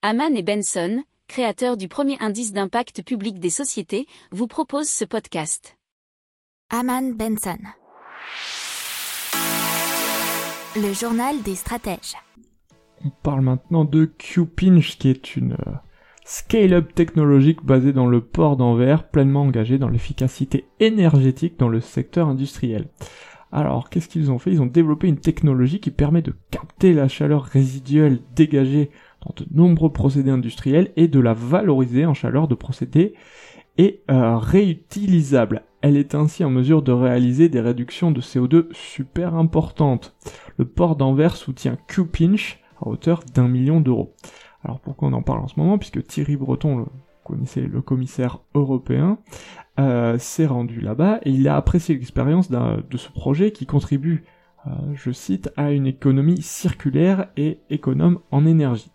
Haman et Benson, créateurs du premier indice d'impact public des sociétés, vous proposent ce podcast. Haman Benson. Le journal des stratèges. On parle maintenant de QPinch, qui est une euh, scale-up technologique basée dans le port d'Anvers, pleinement engagée dans l'efficacité énergétique dans le secteur industriel. Alors, qu'est-ce qu'ils ont fait? Ils ont développé une technologie qui permet de capter la chaleur résiduelle dégagée dans de nombreux procédés industriels et de la valoriser en chaleur de procédés et euh, réutilisable. Elle est ainsi en mesure de réaliser des réductions de CO2 super importantes. Le port d'Anvers soutient Q-Pinch à hauteur d'un million d'euros. Alors pourquoi on en parle en ce moment? Puisque Thierry Breton, le, connaissez le commissaire européen, euh, s'est rendu là-bas et il a apprécié l'expérience de ce projet qui contribue, euh, je cite, à une économie circulaire et économe en énergie.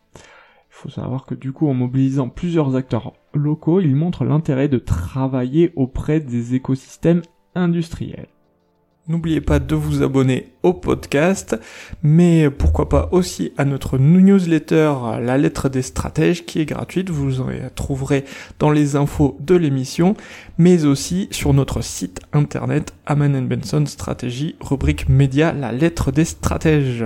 Il faut savoir que du coup, en mobilisant plusieurs acteurs locaux, il montre l'intérêt de travailler auprès des écosystèmes industriels. N'oubliez pas de vous abonner au podcast, mais pourquoi pas aussi à notre newsletter La lettre des stratèges qui est gratuite, vous en trouverez dans les infos de l'émission, mais aussi sur notre site internet Aman Benson Stratégie, rubrique média La lettre des stratèges.